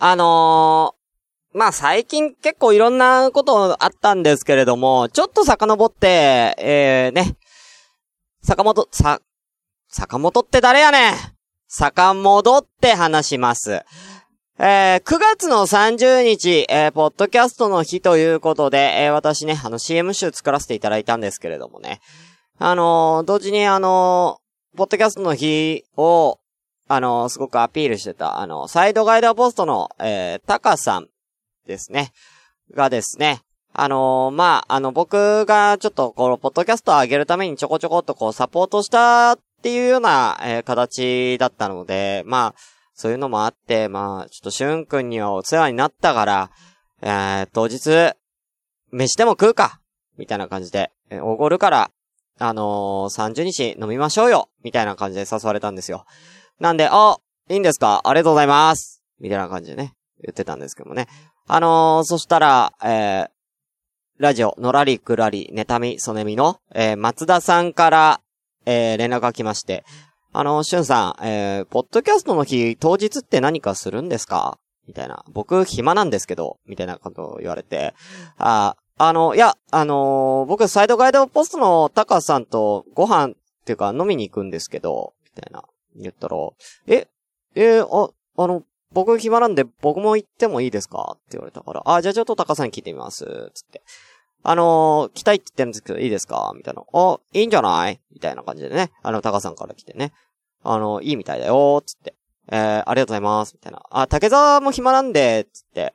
あのー、まあ、最近結構いろんなことあったんですけれども、ちょっと遡って、えー、ね、坂本、さ、坂本って誰やねん坂本って話します。えー、9月の30日、えー、ポッドキャストの日ということで、えー、私ね、あの CM 集作らせていただいたんですけれどもね。あのー、同時にあのー、ポッドキャストの日を、あの、すごくアピールしてた、あの、サイドガイドポストの、えー、タカさんですね。がですね、あのー、まあ、あの、僕がちょっとこの、ポッドキャストを上げるためにちょこちょこっとこう、サポートしたっていうような、えー、形だったので、まあ、そういうのもあって、まあ、ちょっとしゅんくんにはお世話になったから、えー、当日、飯でも食うかみたいな感じで、えー、おごるから、あのー、30日飲みましょうよみたいな感じで誘われたんですよ。なんで、あ、いいんですか？ありがとうございますみたいな感じでね、言ってたんですけどもね。あのー、そしたら、えー、ラジオ、のらりくらり、ネタみ、そねみの、えー、松田さんから、えー、連絡が来まして、あの、しゅんさん、えー、ポッドキャストの日、当日って何かするんですか？みたいな。僕、暇なんですけど、みたいなことを言われて、あ、あの、いや、あのー、僕、サイドガイドポストのタカさんとご飯っていうか飲みに行くんですけど、みたいな。言ったら、え、えー、あ、あの、僕暇なんで僕も行ってもいいですか？って言われたから、あ、じゃあちょっとタカさんに聞いてみます。つって。あのー、来たいって言ってるんですけど、いいですか？みたいな。あ、いいんじゃない？みたいな感じでね。あの、タカさんから来てね。あの、いいみたいだよつって。えー、ありがとうございます。みたいな。あ、竹沢も暇なんで、つって。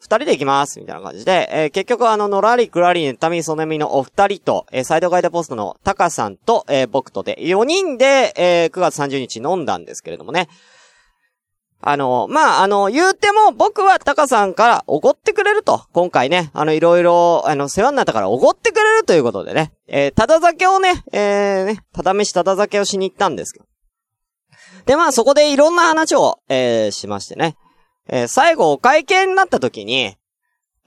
二人で行きますみたいな感じで、えー、結局あの、のらりくらりネタミソネミのお二人と、えー、サイドガイドポストのタカさんと、えー、僕とで、4人で、えー、9月30日飲んだんですけれどもね。あの、まあ、あの、言うても、僕はタカさんからおごってくれると。今回ね、あの、いろいろ、あの、世話になったからおごってくれるということでね。えー、ただ酒をね、えー、ね、ただ飯ただ酒をしに行ったんですけど。で、まあ、そこでいろんな話を、えー、しましてね。えー、最後、お会計になった時に、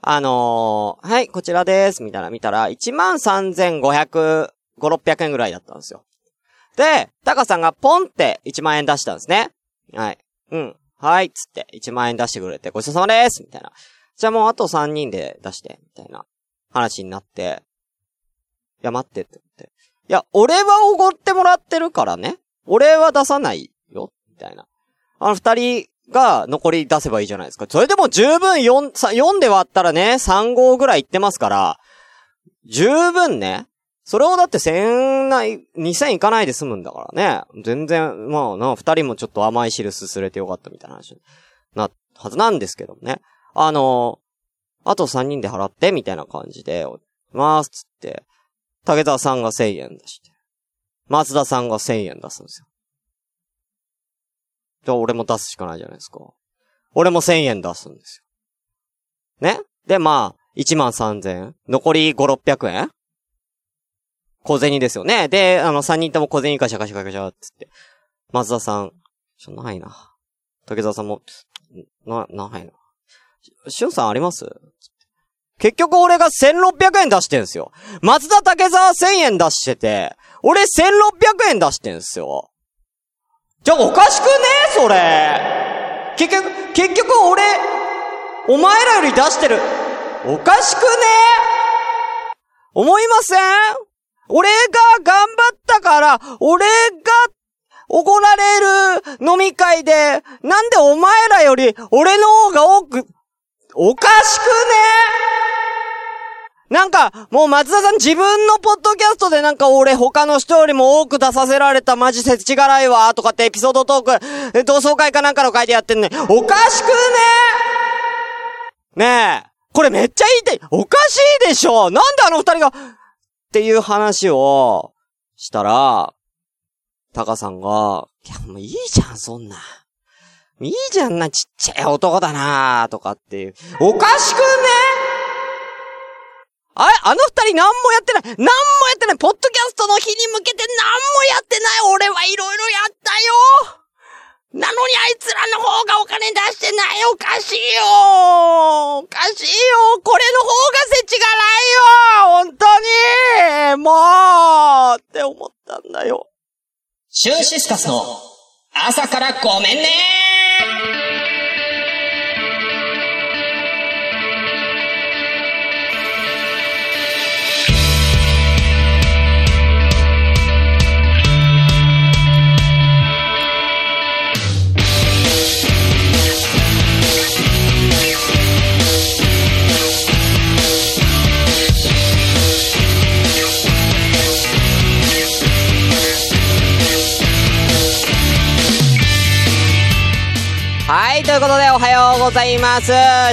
あのー、はい、こちらです、みたいな見たら、13,500、5、600円ぐらいだったんですよ。で、タカさんがポンって1万円出したんですね。はい。うん。はい、つって、1万円出してくれて、ごちそうさまですみたいな。じゃあもうあと3人で出して、みたいな話になって、いや、待ってってって。いや、俺はおごってもらってるからね。俺は出さないよ、みたいな。あの二人が残り出せばいいじゃないですか。それでも十分4、4で割ったらね、3号ぐらいいってますから、十分ね、それをだって千ない、二千いかないで済むんだからね。全然、まあな、二人もちょっと甘い汁すすれてよかったみたいな話な、はずなんですけどね。あのあと三人で払って、みたいな感じで、まーす、つって、竹澤さんが千円出して、松田さんが千円出すんですよ。じゃあ俺も出すしかないじゃないですか。俺も千円出すんですよ。ね？で、まあ、一万三千残り五六百円？小銭ですよね。で、あの、三人とも小銭ガシャガシャガシャつって。松田さん、ちょ、ないな。竹澤さんも、な、ないな。しゅんさんあります？結局俺が1600円出してんすよ。松田竹澤1000円出してて、俺1600円出してんすよ。じゃあおかしくね？それ。結局、結局俺、お前らより出してる。おかしくね？思いません？俺が頑張ったから、俺がおごられる飲み会で、なんでお前らより俺の方が多く、おかしくね？なんか、もう松田さん自分のポッドキャストでなんか俺他の人よりも多く出させられたマジせちがらいわとかってエピソードトーク、同窓会かなんかの会でやってんね。おかしくねねえ。これめっちゃ言いたい。おかしいでしょなんであの二人が、っていう話をしたら、タカさんが、いや、もういいじゃん、そんな。いいじゃんな、ちっちゃい男だなとかっていう。おかしくねあれ？あの二人何もやってない。何もやってない。ポッドキャストの日に向けて何もやってない。俺はいろいろやったよ。なのにあいつらの方がお金出してない。おかしいよ。おかしいよ。これの方がせちがないよ。本当に。もうって思ったんだよ。シュンシスカスの朝からごめんねということでおはようございます。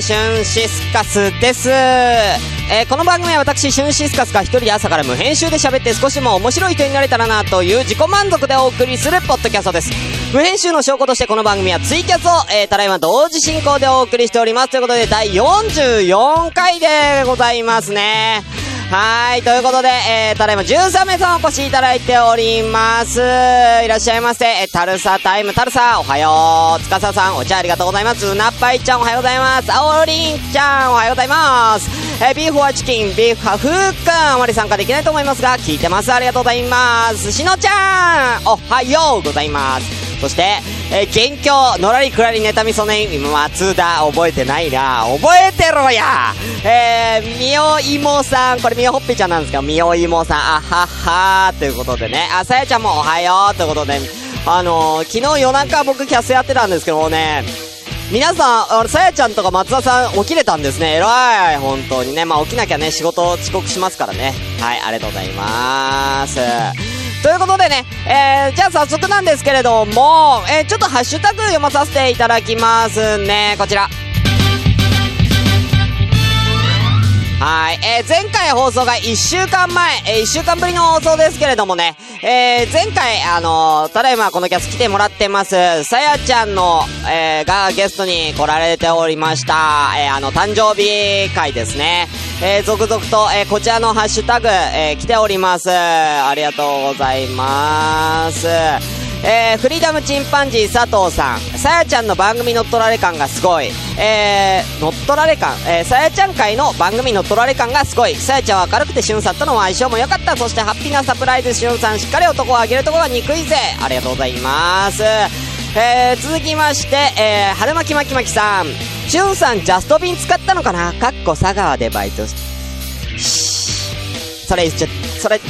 シュンシスカスです。えー、この番組は私、シュンシスカスが一人で朝から無編集で喋って少しも面白い人になれたらなという自己満足でお送りするポッドキャストです。無編集の証拠としてこの番組はツイキャスを、えー、ただいま同時進行でお送りしております。ということで第44回でございますね。はい、ということで、えー、ただいま13名さんお越しいただいております。いらっしゃいませ。えー、タルサタイム、タルサ、おはよう。つかささん、お茶ありがとうございます。うなっぱいちゃん、おはようございます。あおりんちゃん、おはようございます。えー、ビーフはチキン、ビーフはフーくん、あまり参加できないと思いますが、聞いてます。ありがとうございます。しのちゃん、おはようございます。そして、えー、元凶、のらりくらりネタみそねん、松田、覚えてないな。覚えてろやえー、みおいもさん、これみおほっぺちゃんなんですけど、みおいもさん、あははーということでね、あ、さやちゃんもおはようということで、あのー、昨日夜中僕キャスやってたんですけどもね、皆さん、さやちゃんとか松田さん起きれたんですね。偉い。本当にね。まあ、起きなきゃね、仕事遅刻しますからね。はい、ありがとうございます。ということでね、えー、じゃあ早速なんですけれども、えー、ちょっとハッシュタグ読まさせていただきますね。こちら。はい。えー、前回放送が1週間前、えー、1週間ぶりの放送ですけれどもね、えー、前回、あのー、ただいまこのキャス来てもらってます、さやちゃんの、えー、がゲストに来られておりました。えー、あの、誕生日会ですね。えー、続々と、えー、こちらのハッシュタグ、えー、来ております。ありがとうございます。えー、フリーダムチンパンジー佐藤さん、さやちゃんの番組乗っ取られ感がすごい。えー、乗っ取られ感、えー、さやちゃん会の番組乗っ取られ感がすごい。さやちゃんは明るくてしゅんさんとの相性も良かった。そしてハッピーなサプライズしゅんさん、しっかり男をあげるところが憎いぜ。ありがとうございます。えー、続きまして、えー、春巻き巻き巻きさん。しゅんさん、ジャスト便使ったのかな？かっこ佐川でバイトし、それ、ちょ、それ、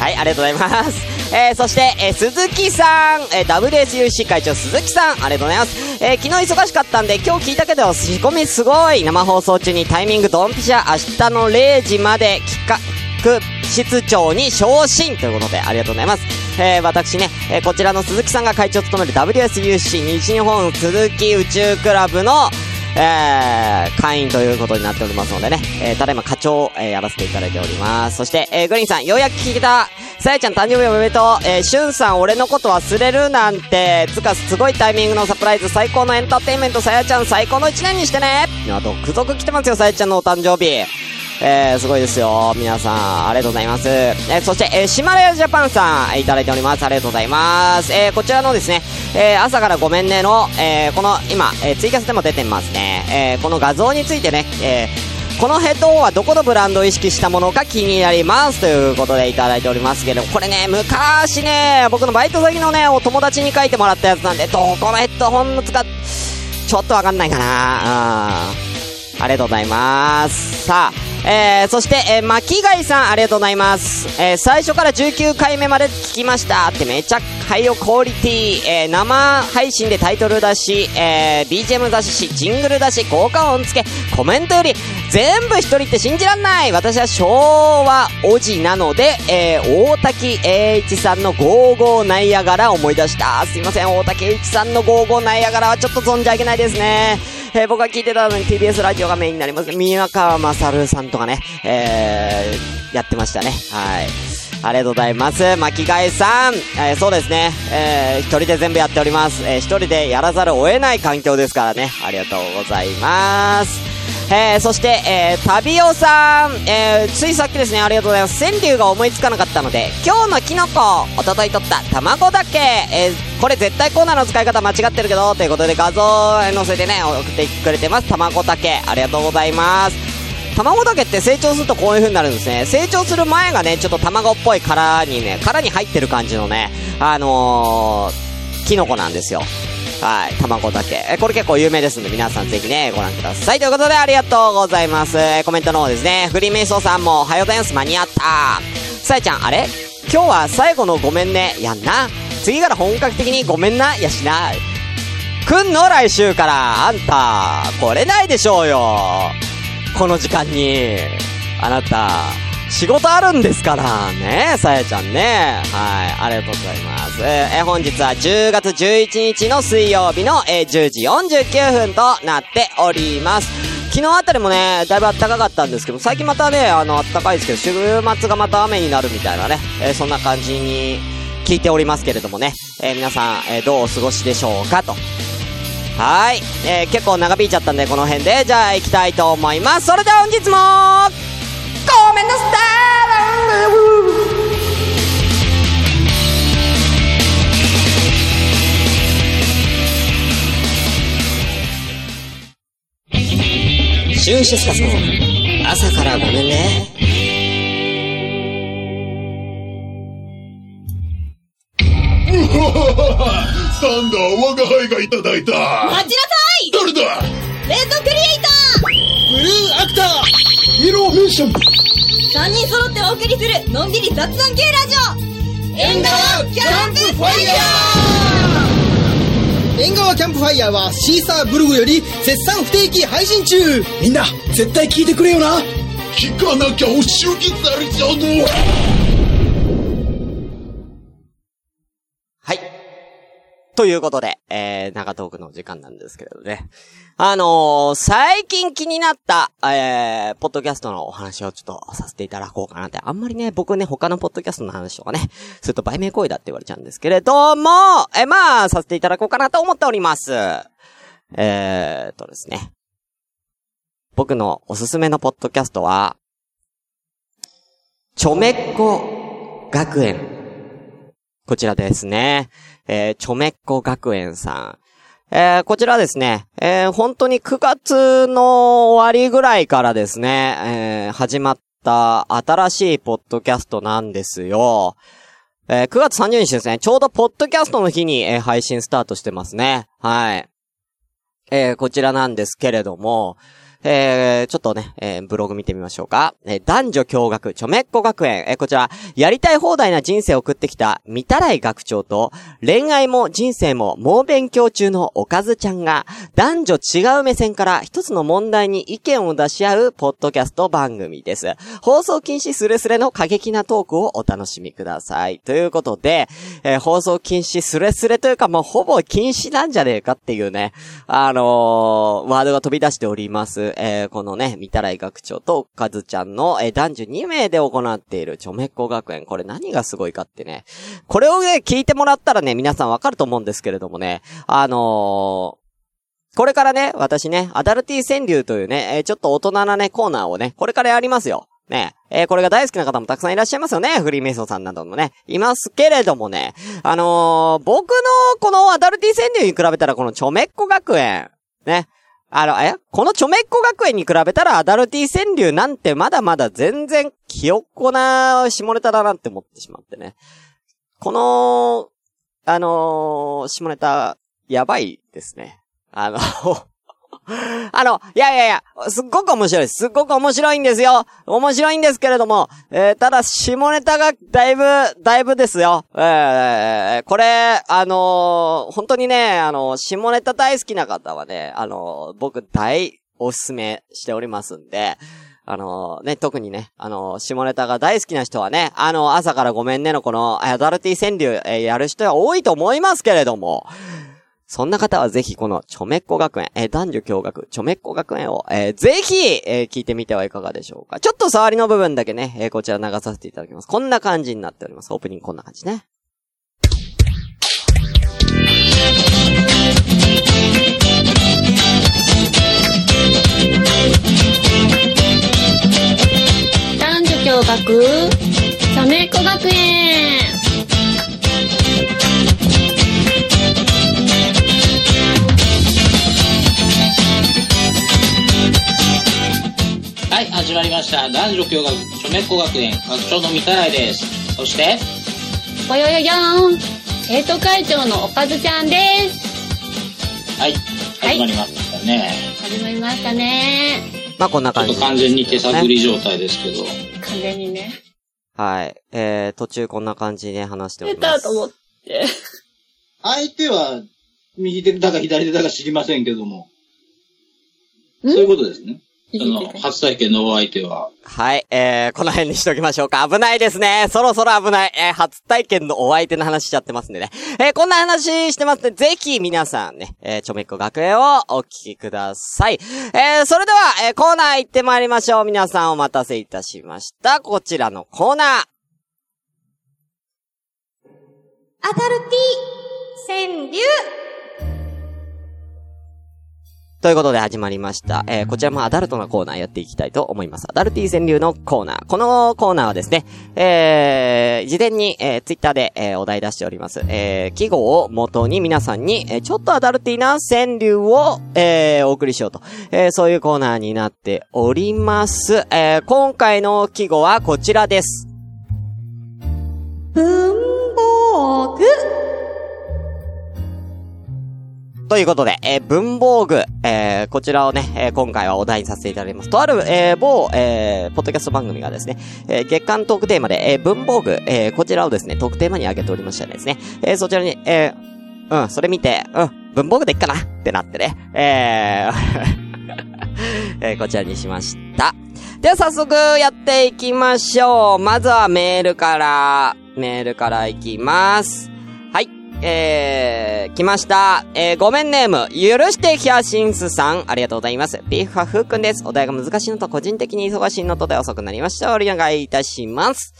はい、ありがとうございます。えー、そして、えー、鈴木さん、えー、WSUC 会長鈴木さん、ありがとうございます。えー、昨日忙しかったんで、今日聞いたけど、仕込みすごい。生放送中にタイミングドンピシャ、明日の0時まで企画室長に昇進。ということで、ありがとうございます。えー、私ね、えー、こちらの鈴木さんが会長を務める WSUC 西日本鈴木宇宙クラブの、えー、会員ということになっておりますのでね、えー、ただいま課長、えー、やらせていただいております。そして、えー、グリーンさん、ようやく聞けた、さやちゃん誕生日おめでとう、えー、しゅんさん俺のこと忘れるなんて、つかすごいタイミングのサプライズ、最高のエンターテインメント、さやちゃん最高の一年にしてねあ、続々来てますよ、さやちゃんのお誕生日。えー、すごいですよ。皆さん、ありがとうございます。えー、そして、えー、シマラヤジャパンさん、いただいております。ありがとうございます。えー、こちらのですね、えー、朝からごめんねの、えー、この、今、えー、ツイキャスでも出てますね。えー、この画像についてね、えー、このヘッドホンはどこのブランドを意識したものか気になりますということでいただいておりますけど、これね、昔ね、僕のバイト先のね、お友達に書いてもらったやつなんで、どこのヘッドホンの使っ、ちょっとわかんないかなあありがとうございます。さあ、えー、そして、えー、巻貝さん、ありがとうございます。えー、最初から19回目まで聞きましたってめちゃハイオクオリティ、えー、生配信でタイトルだし、えー、BGM だし、ジングルだし、効果音付け、コメントより、全部一人って信じらんない私は昭和おじなので、えー、大滝栄一さんのゴーゴーナイアガラ思い出した。すいません、大滝栄一さんのゴーゴーナイアガラはちょっと存じ上げないですね。えー、僕が聞いてたのに TBS ラジオがメインになります。宮川勝さんとかね、えー、やってましたね。はい。ありがとうございます。巻貝さん。えー、そうですね。えー、一人で全部やっております。えー、一人でやらざるを得ない環境ですからね。ありがとうございます。えー、そして、えー、旅オさん、えー、ついさっきですね、ありがとうございます。川柳が思いつかなかったので、今日のキノコ、おととい撮った卵だけ、えー、これ絶対コーナーの使い方間違ってるけど、ということで画像を載せてね、送ってくれてます。卵だけ、ありがとうございます。卵だけって成長するとこういう風になるんですね。成長する前がね、ちょっと卵っぽい殻にね、殻に入ってる感じのね、あのー、キノコなんですよ。はい、卵だけ。え、これ結構有名ですんで、皆さんぜひね、ご覧ください。ということで、ありがとうございます。コメントの方ですね、フリーメイソーさんも、おはようございます、間に合った。さえちゃん、あれ？今日は最後のごめんね、やんな？次から本格的にごめんな、やしな。くんの来週から、あんた、来れないでしょうよ。この時間に、あなた、仕事あるんですからね、さやちゃんね。はい、ありがとうございます。えー本日は10月11日の水曜日の、えー10時49分となっております。昨日あたりもね、だいぶ暖かかったんですけど、最近またね、あの、暖かいですけど、週末がまた雨になるみたいなね、えーそんな感じに聞いておりますけれどもね、えー皆さん、えーどうお過ごしでしょうかと。はい。えー結構長引いちゃったんで、この辺で、じゃあ行きたいと思います。それでは本日も、シュンシスカスの朝からごめんね。サンダー、我が輩がいただいた。待ちなさい。誰だ？レッドクリエイターブルーアクターイエローメンションー !3 人揃ってお送りするのんびり雑談系ラジオ縁側キャンプファイヤ縁側キャンプファイヤーは Seesaa ブログより絶賛不定期配信中みんな絶対聞いてくれよな聞かなきゃお仕置きされちゃうぞ。ということで、えー、長トークの時間なんですけれどね。あのー、最近気になった、えー、ポッドキャストのお話をちょっとさせていただこうかなって。あんまりね、僕ね、他のポッドキャストの話とかね、すると売名行為だって言われちゃうんですけれども、えー、まあ、させていただこうかなと思っております。えーっとですね。僕のおすすめのポッドキャストは、ちょめっこ学園。こちらですね。えー、ちょめっこ学園さん。えー、こちらですね、えー、本当に9月の終わりぐらいからですね、えー、始まった新しいポッドキャストなんですよ。えー、9月30日ですね、ちょうどポッドキャストの日に、えー配信スタートしてますね。はい。えー、こちらなんですけれども、えー、ちょっとね、えーブログ見てみましょうか。えー男女共学、ちょめっこ学園。えーこちら、やりたい放題な人生を送ってきた、みたらい学長と、恋愛も人生も猛勉強中のおかずちゃんが、男女違う目線から一つの問題に意見を出し合う、ポッドキャスト番組です。放送禁止スレスレの過激なトークをお楽しみください。ということで、えー放送禁止スレスレというか、もうほぼ禁止なんじゃねえかっていうね、あのーワードが飛び出しております。えーこのね、みたらい学長とかずちゃんの、えー男女2名で行っているちょめっこ学園。これ何がすごいかってね。これをね、聞いてもらったらね、皆さんわかると思うんですけれどもね、あのーこれからね、私ね、アダルティ川柳というね、えーちょっと大人なね、コーナーをね、これからやりますよ。ね。えーこれが大好きな方もたくさんいらっしゃいますよね。フリーメイソンさんなどもね。いますけれどもね。あのー僕のこのアダルティ川柳に比べたらこのちょめっこ学園。ね。あの、えこのちょめっこ学園に比べたらアダルティ川柳なんてまだまだ全然ひよっこな下ネタだなって思ってしまってね。この、あのー下ネタ、やばいですね。あの、あの、いやいやいや、すっごく面白いです。すっごく面白いんですよ。面白いんですけれども、えーただ、下ネタがだいぶ、だいぶですよ。えーこれ、あのー本当にね、あの下ネタ大好きな方はね、あの僕大おすすめしておりますんで、あのね、特にね、あの下ネタが大好きな人はね、あの、朝からごめんねのこの、アダルティ川柳、えーやる人は多いと思いますけれども、そんな方はぜひこのちょめっこ学園、えー男女共学、ちょめっこ学園を、えーぜひ、えー聞いてみてはいかがでしょうか。ちょっと触りの部分だけね、えーこちら流させていただきます。こんな感じになっております。オープニングこんな感じね。男女共学ちょめっこ学園まりました。男女共学、ちょめっこ学園、学長のみたらいです。そして、ぽよよよーん生徒会長のおかずちゃんですはい、はい始まりましたね。始まりましたねまあ、こんな感じ。ちょっと完全に手探り状態ですけど、完全にねはい。えー、途中こんな感じで話してお出ります。たと思って相手は右手だか左手だか知りませんけども、ん？そういうことですね。の、初体験のお相手は、はい、えー、この辺にしときましょうか。危ないですね。そろそろ危ない。えー、初体験のお相手の話しちゃってますんでね。えー、こんな話してますんで、ぜひ皆さんね、えー、ちょめっこ学園をお聞きください。えー、それでは、えー、コーナー行ってまいりましょう。皆さんお待たせいたしました。こちらのコーナー。アダルティ川柳ということで始まりました。えー、こちらもアダルトなコーナーやっていきたいと思います。アダルティ川柳のコーナー。このコーナーはですね、えー、事前に、えー、ツイッターで、えー、お題出しております。えー、記号を元に皆さんに、えー、ちょっとアダルティな川柳を、えー、お送りしようと。えー、そういうコーナーになっております。えー、今回の記号はこちらです。文房具ということで、えー文房具、えーこちらをね、えー今回はお題にさせていただきます。とある、えー某、えーポッドキャスト番組がですね、えー月間トークテーマで、えー文房具、えーこちらをですね、トークテーマに挙げておりましたですね。えーそちらに、えーうん、それ見て、うん、文房具でいっかなってなってね、えー えーこちらにしました。では早速やっていきましょう。まずはメールから、メールからいきます。えー、来ました。えー、ごめんネーム、許してヒアシンスさん、ありがとうございます。ビーフはふうくんです。お題が難しいのと個人的に忙しいのとで遅くなりました。お願いいたします。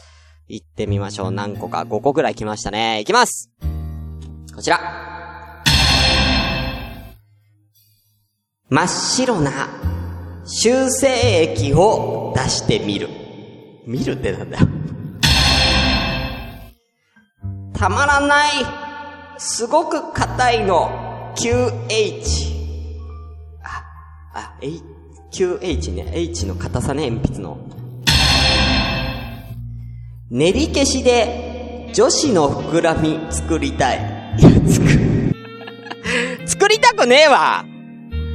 行ってみましょう。何個か、5個ぐらい来ましたね。いきます。こちら。真っ白な修正液を出してみる。見るってなんだよ。たまらない。すごく硬いの。QH。あ、あ、H、QH ね。H の硬さね、鉛筆の。練り消しで女子の膨らみ作りたい。いや、作、作りたくねえわ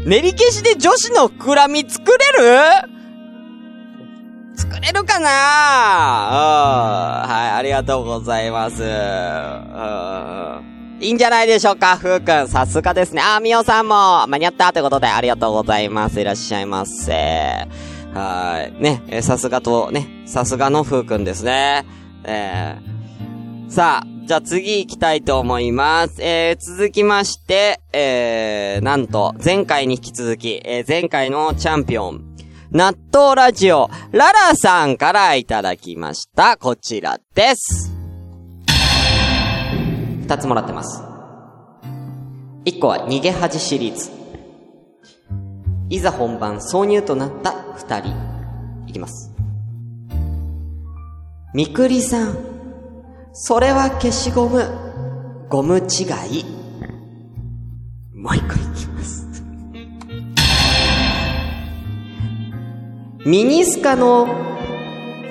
練り消しで女子の膨らみ作れる？作れるかな？うん。はい、ありがとうございます。いいんじゃないでしょうか、ふうくん。さすがですね。あ、みおさんも間に合ったということでありがとうございます。いらっしゃいませ。はい。ね、えさすがと、ね、さすがのふうくんですね。えー、さあ、じゃあ次行きたいと思います。えー、続きまして、えー、なんと、前回に引き続き、えー、前回のチャンピオン、納豆ラジオ、ララさんからいただきました。こちらです。二つもらってます。一個は逃げ恥シリーズ。いざ本番挿入となった二人。いきます。みくりさん。それは消しゴム。ゴム違い。もう一個いきます。ミニスカの、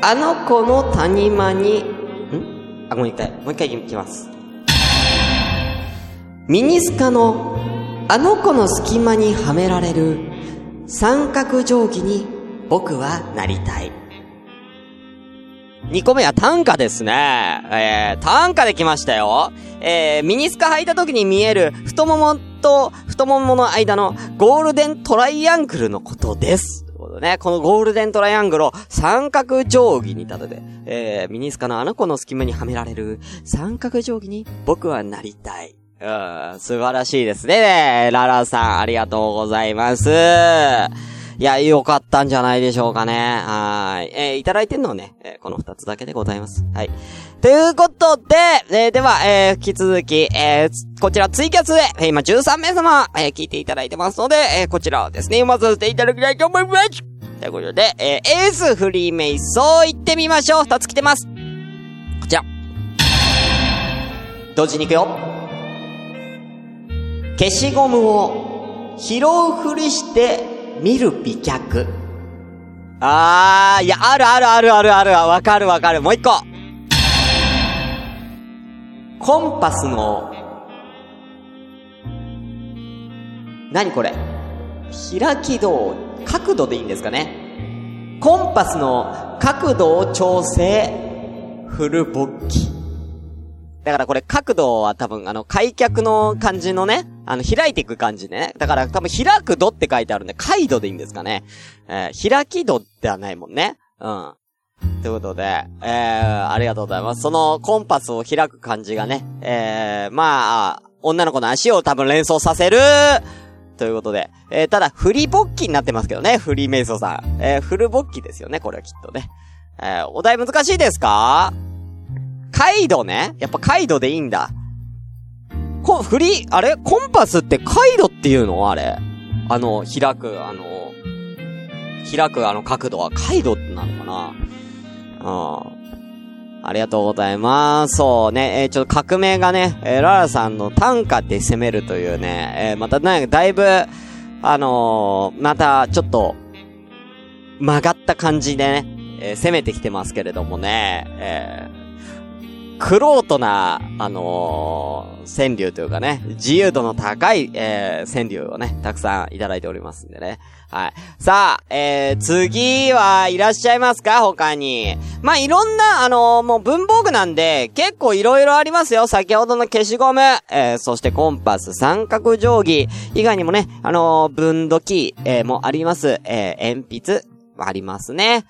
あの子の谷間に、ん？あ、もう一回、もう一回いきます。ミニスカの、あの子の隙間にはめられる、三角定規に僕はなりたい。2個目は短歌ですね。えー、短歌で来ましたよ。えー、ミニスカ履いた時に見える太ももと太ももの間のゴールデントライアングルのことです。ね、このゴールデントライアングルを三角定規に立てて、えー、ミニスカのあの子の隙間にはめられる三角定規に僕はなりたい。うん、素晴らしいですね。ララさん、ありがとうございます。いや、よかったんじゃないでしょうかね。はい。えーいただいてんのはね、えーこの二つだけでございます。はい。ということで、えーでは、えー引き続き、えーこちらツイキャスで、え今13名様、えー聞いていただいてますので、えーこちらをですね、読まさせていただきたいと思います。ということで、えーエースフリーメイソー行ってみましょう。二つ来てます。こちら。同時に行くよ。消しゴムを拾うふりして見る美脚。あー、いや、あるあるあるあるある。わかるわかる。もう一個。コンパスの、何これ？開き度、角度でいいんですかね？コンパスの角度を調整、フルボッキ。だからこれ角度は多分あの開脚の感じのね、あの、開いていく感じね。だから多分開く度って書いてあるんで、カイドでいいんですかね。えー、開き度ではないもんね。うん。ということで、えー、ありがとうございます。そのコンパスを開く感じがね、えー、まあ、女の子の足を多分連想させるということで、えー、ただ、フリ勃起になってますけどね、フリーメイソさん。えー、フル勃起ですよね、これはきっとね。えー、お題難しいですか？カイドね。やっぱカイドでいいんだ。こ、フリー、あれ？コンパスってカイドっていうの？あれ？あの、開く、あの、開くあの角度はカイドってなのかな？うん。ありがとうございます。そうね、えー、ちょっと革命がね、えー、ララさんの短歌で攻めるというね、えー、またね、だいぶ、あの、また、ちょっと、曲がった感じでね、え、攻めてきてますけれどもね、え、クロートな、あのー、川柳というかね、自由度の高い、えー、川柳をね、たくさんいただいておりますんでね。はい。さあ、えー、次はいらっしゃいますか？他に。まあ、いろんな、あのー、もう文房具なんで、結構いろいろありますよ。先ほどの消しゴム、えー、そしてコンパス、三角定規、以外にもね、あのー、分度器、えー、もあります。えー、鉛筆、ありますね。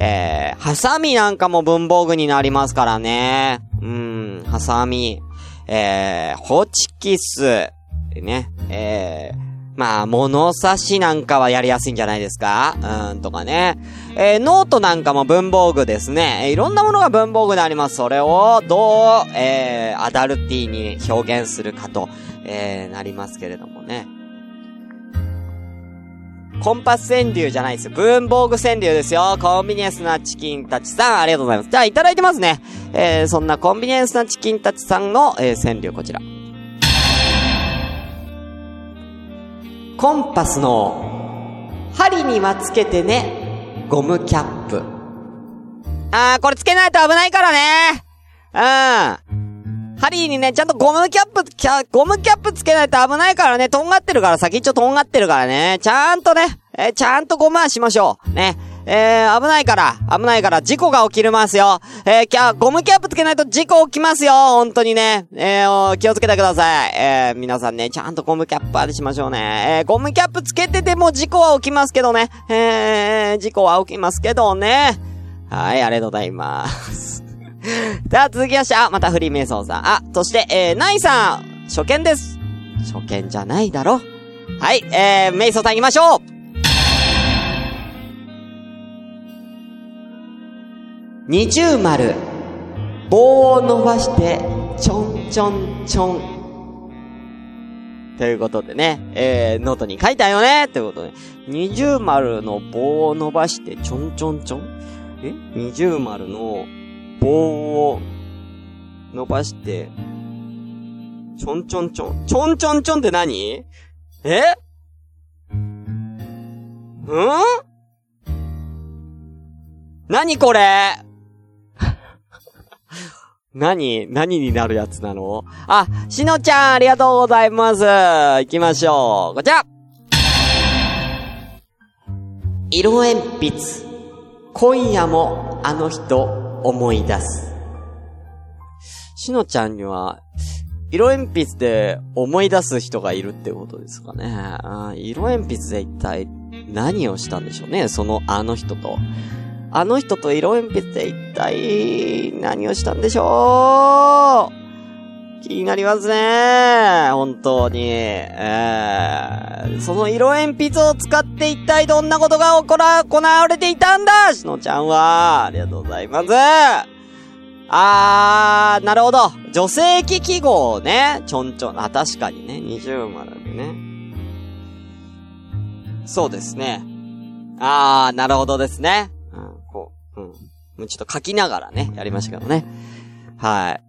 えー、ハサミなんかも文房具になりますからね。うん、ハサミ。えー、ホチキス、ね、えー、まあ、物差しなんかはやりやすいんじゃないですかうん、とかね。えー、ノートなんかも文房具ですね。えー、いろんなものが文房具であります。それを、どう、えー、アダルティに表現するかと、えー、なりますけれどもね。コンパス川柳じゃないですよ。文房具川柳ですよ。コンビニエンスなチキンたちさん、ありがとうございます。じゃあ、いただいてますね。えー、そんなコンビニエンスなチキンたちさんの、えー、川柳こちら。コンパスの針にはつけてね、ゴムキャップ。あー、これつけないと危ないからね。うん。針にね、ちゃんとゴムキャップ、キャ、ゴムキャップつけないと危ないからね、とんがってるから、先っちょとんがってるからね。ちゃんとね、えちゃんとゴムはしましょう。ね。えー、危ないから、危ないから、事故が起きるますよ。えー、キャ、ゴムキャップつけないと事故起きますよ。本当にね。えー、気をつけてください。えー、皆さんね、ちゃんとゴムキャップあれしましょうね。えー、ゴムキャップつけてても事故は起きますけどね。えー、事故は起きますけどね。はい、ありがとうございます。では続きまして、あ、またフリーメイソンさん。あ、そして、えー、ナイさん、初見です。初見じゃないだろ。はい、えー、メイソンさん行きましょう二重丸、棒を伸ばして、ちょんちょんちょん。ということでね、えー、ノートに書いたよねということで、二重丸の棒を伸ばして、ちょんちょんちょんえ？二重丸の棒を伸ばして、ちょんちょんちょん。ちょんちょんちょんって何？え？うん？何これ？何？何になるやつなの？あ、しのちゃん、ありがとうございます。行きましょう。こちら色鉛筆。今夜もあの人思い出す。しのちゃんには、色鉛筆で思い出す人がいるってことですかね。色鉛筆で一体何をしたんでしょうね。そのあの人と。あの人と色鉛筆で一体何をしたんでしょう？気になりますね。本当に。えー、その色鉛筆を使って一体どんなことが行ら、行われていたんだしのちゃんは。ありがとうございます。あー、なるほど。女性器記号ね。ちょんちょん。あ、確かにね。二重丸でね。そうですね。あー、なるほどですね。うん、こううん。ちょっと書きながらね、やりましたけどね。はい。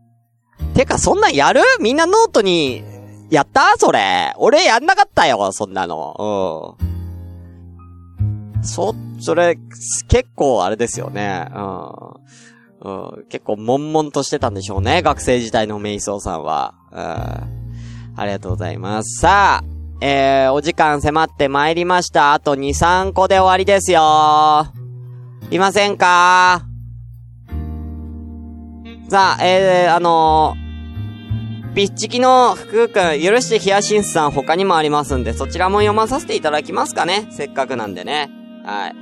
てか、そんなんやる？みんなノートに、やった？それ。俺やんなかったよ、そんなの。うん。そ、それ、結構あれですよね。うん。うん、結構悶々としてたんでしょうね。学生時代のメイソーさんは。うん。ありがとうございます。さあ、えー、お時間迫って参りました。あと2、3個で終わりですよ。いませんか？さあ、えー、あのー、ピッチキの福くん、許してヒヤシンスさん他にもありますんで、そちらも読まさせていただきますかね。せっかくなんでね。はい。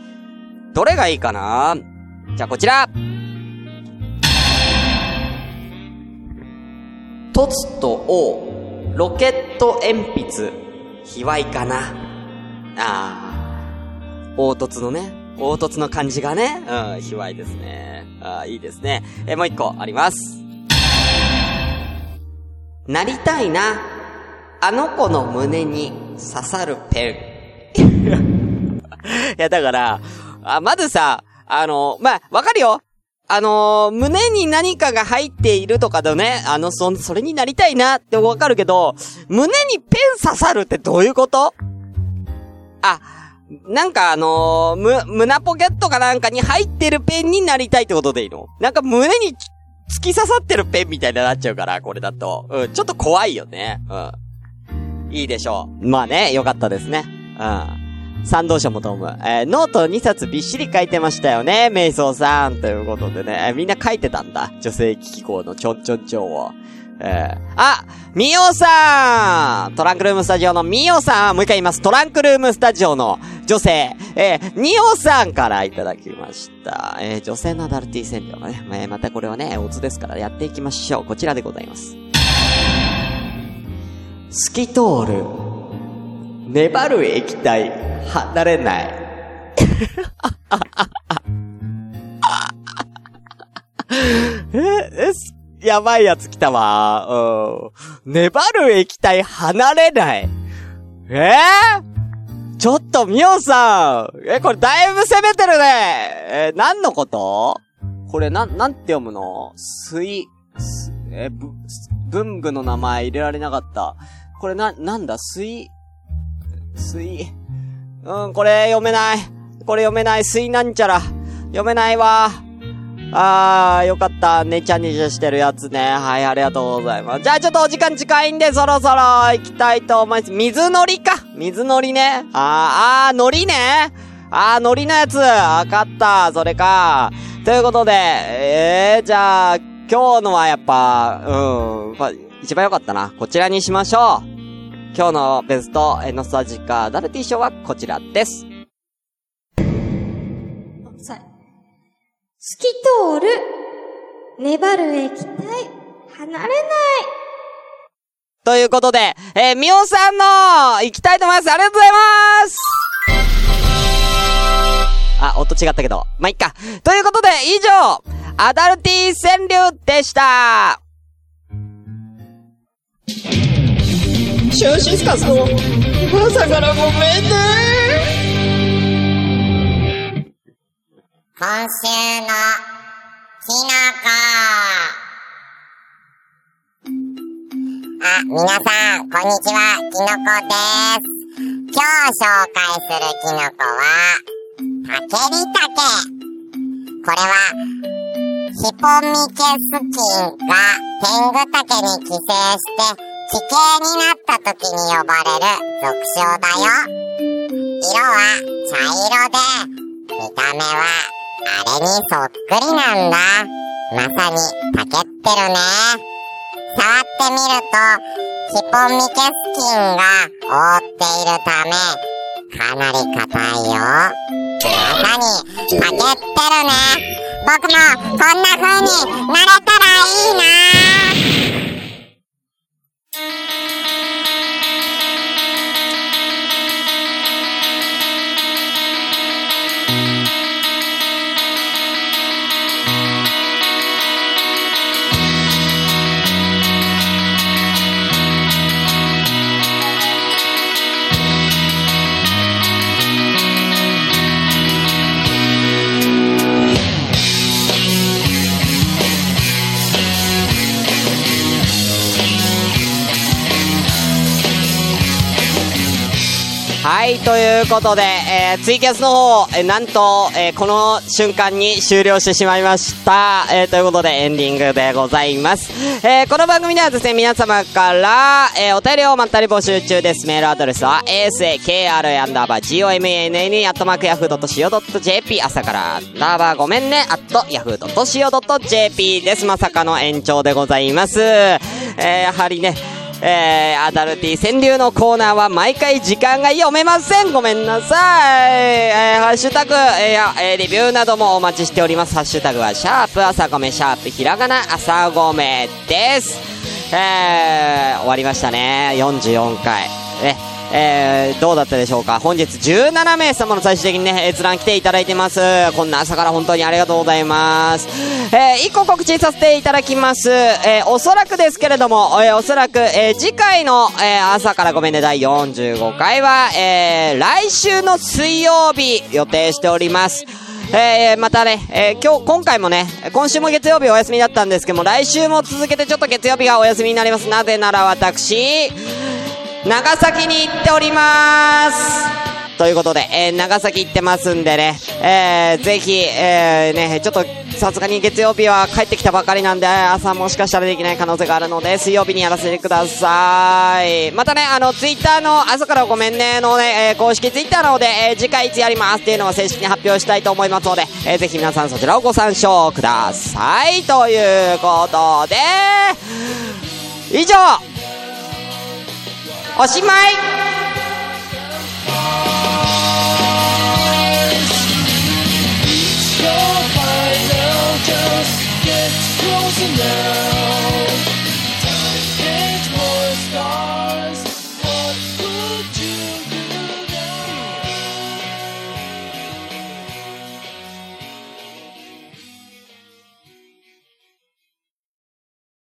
どれがいいかな？じゃあこちらトツとオロケット鉛筆、卑猥かな？あー。凹凸のね、凹凸の感じがね、うん、卑猥ですね。あー、いいですね。え、もう一個あります。なりたいな。あの子の胸に刺さるペン。いや、だから、あ、まずさ、あの、まあ、わかるよ。あの胸に何かが入っているとかだね、あの、そ、それになりたいなってわかるけど、胸にペン刺さるってどういうこと？あ、なんかあのーむ、胸ポケットかなんかに入ってるペンになりたいってことでいいの？なんか胸に突き刺さってるペンみたいになっちゃうから、これだと。うん、ちょっと怖いよね。うん。いいでしょう。まあね、よかったですね。うん。賛同者もとむ。えーノート2冊びっしり書いてましたよね、瞑想さん。ということでね、えーみんな書いてたんだ。女性危機校のちょんちょんちょんを。えーあみおさんトランクルームスタジオのみおさんもう一回言います。トランクルームスタジオの女性、えー、におさんからいただきました。えー女性のアダルティ占領がね、えーまたこれはね、オツですからやっていきましょう。こちらでございます。透き通る、粘る液体、離れない。え、え、すやばいやつ来たわ。うん。粘る液体離れない。えー、ちょっと、みおさん。え、これだいぶ攻めてるね。えー何のこと？これ、なん、なんて読むの？水、え、ぶ、文具の名前入れられなかった。これな、なんだ？水、水、うん、これ読めない。これ読めない。水なんちゃら。読めないわ。あー、よかった。ねちゃねちゃしてるやつね。はい、ありがとうございます。じゃあちょっとお時間近いんで、そろそろ行きたいと思います。水のりか。水のりね。あー、あー、のりね。あー、のりのやつ。わかった。それか。ということで、えー、じゃあ、今日のはやっぱ、うん、一番良かったな。こちらにしましょう。今日のベストえノスタジカアダルティ賞はこちらです。き通る、粘る液体、離れない。ということで、えー、みおさんの、行きたいと思います。ありがとうございますあ、音違ったけど。まあ、いっか。ということで、以上、アダルティ川柳でしたシュンシスカスの朝からごめんね今週のきのこ。あ、皆さん、こんにちは、きのこです。今日紹介するきのこは、タケリタケ。これは、ヒポミケスキンが天狗タケに寄生して、奇形になった時に呼ばれる俗称だよ。色は茶色で、見た目はあれにそっくりなんだ。まさに、たけってるね。触ってみると、ヒポミケスキンが覆っているため、かなり硬いよ。まさに、たけってるね。僕も、こんな風になれたらいいな。はい、ということで、えー、ツイキャスの方、えーなんと、えーこの瞬間に終了してしまいました。えーということで、エンディングでございます。えーこの番組ではですね、皆様から、えーお便りをまったり募集中です。メールアドレスは、asakr アンダーバー gomenne アットマークヤフー .co.jp 朝からアンダーバーごめんね、アットヤフー .co.jp です。まさかの延長でございます。えー、やはりね、えー、アダルティ川柳のコーナーは毎回時間が読めません。ごめんなさい。えー、ハッシュタグ、えーやえーレビューなどもお待ちしております。ハッシュタグは、シャープ朝ごめ、シャープひらがな朝ごめです。えー、終わりましたね。44回。ね。えー、どうだったでしょうか？本日17名様の最終的にね、閲覧来ていただいてます。こんな朝から本当にありがとうございます。えー、一個告知させていただきます。えー、おそらくですけれども、えー、おそらく、えー、次回の、えー、朝からごめんね、第45回は、えー、来週の水曜日予定しております。えー、またね、えー、今日、今回もね、今週も月曜日お休みだったんですけども、来週も続けてちょっと月曜日がお休みになります。なぜなら私、長崎に行っておりますということで、えー、長崎行ってますんでね、えー、ぜひ、えー、ね、ちょっと、さすがに月曜日は帰ってきたばかりなんで、朝もしかしたらできない可能性があるので、水曜日にやらせてください。またね、あの、ツイッターの朝からごめんねのね、えー、公式ツイッターの方で、えー、次回いつやりますっていうのを正式に発表したいと思いますので、えー、ぜひ皆さんそちらをご参照ください。ということで、以上おしまい「Get closer now. Time gets worse, darling.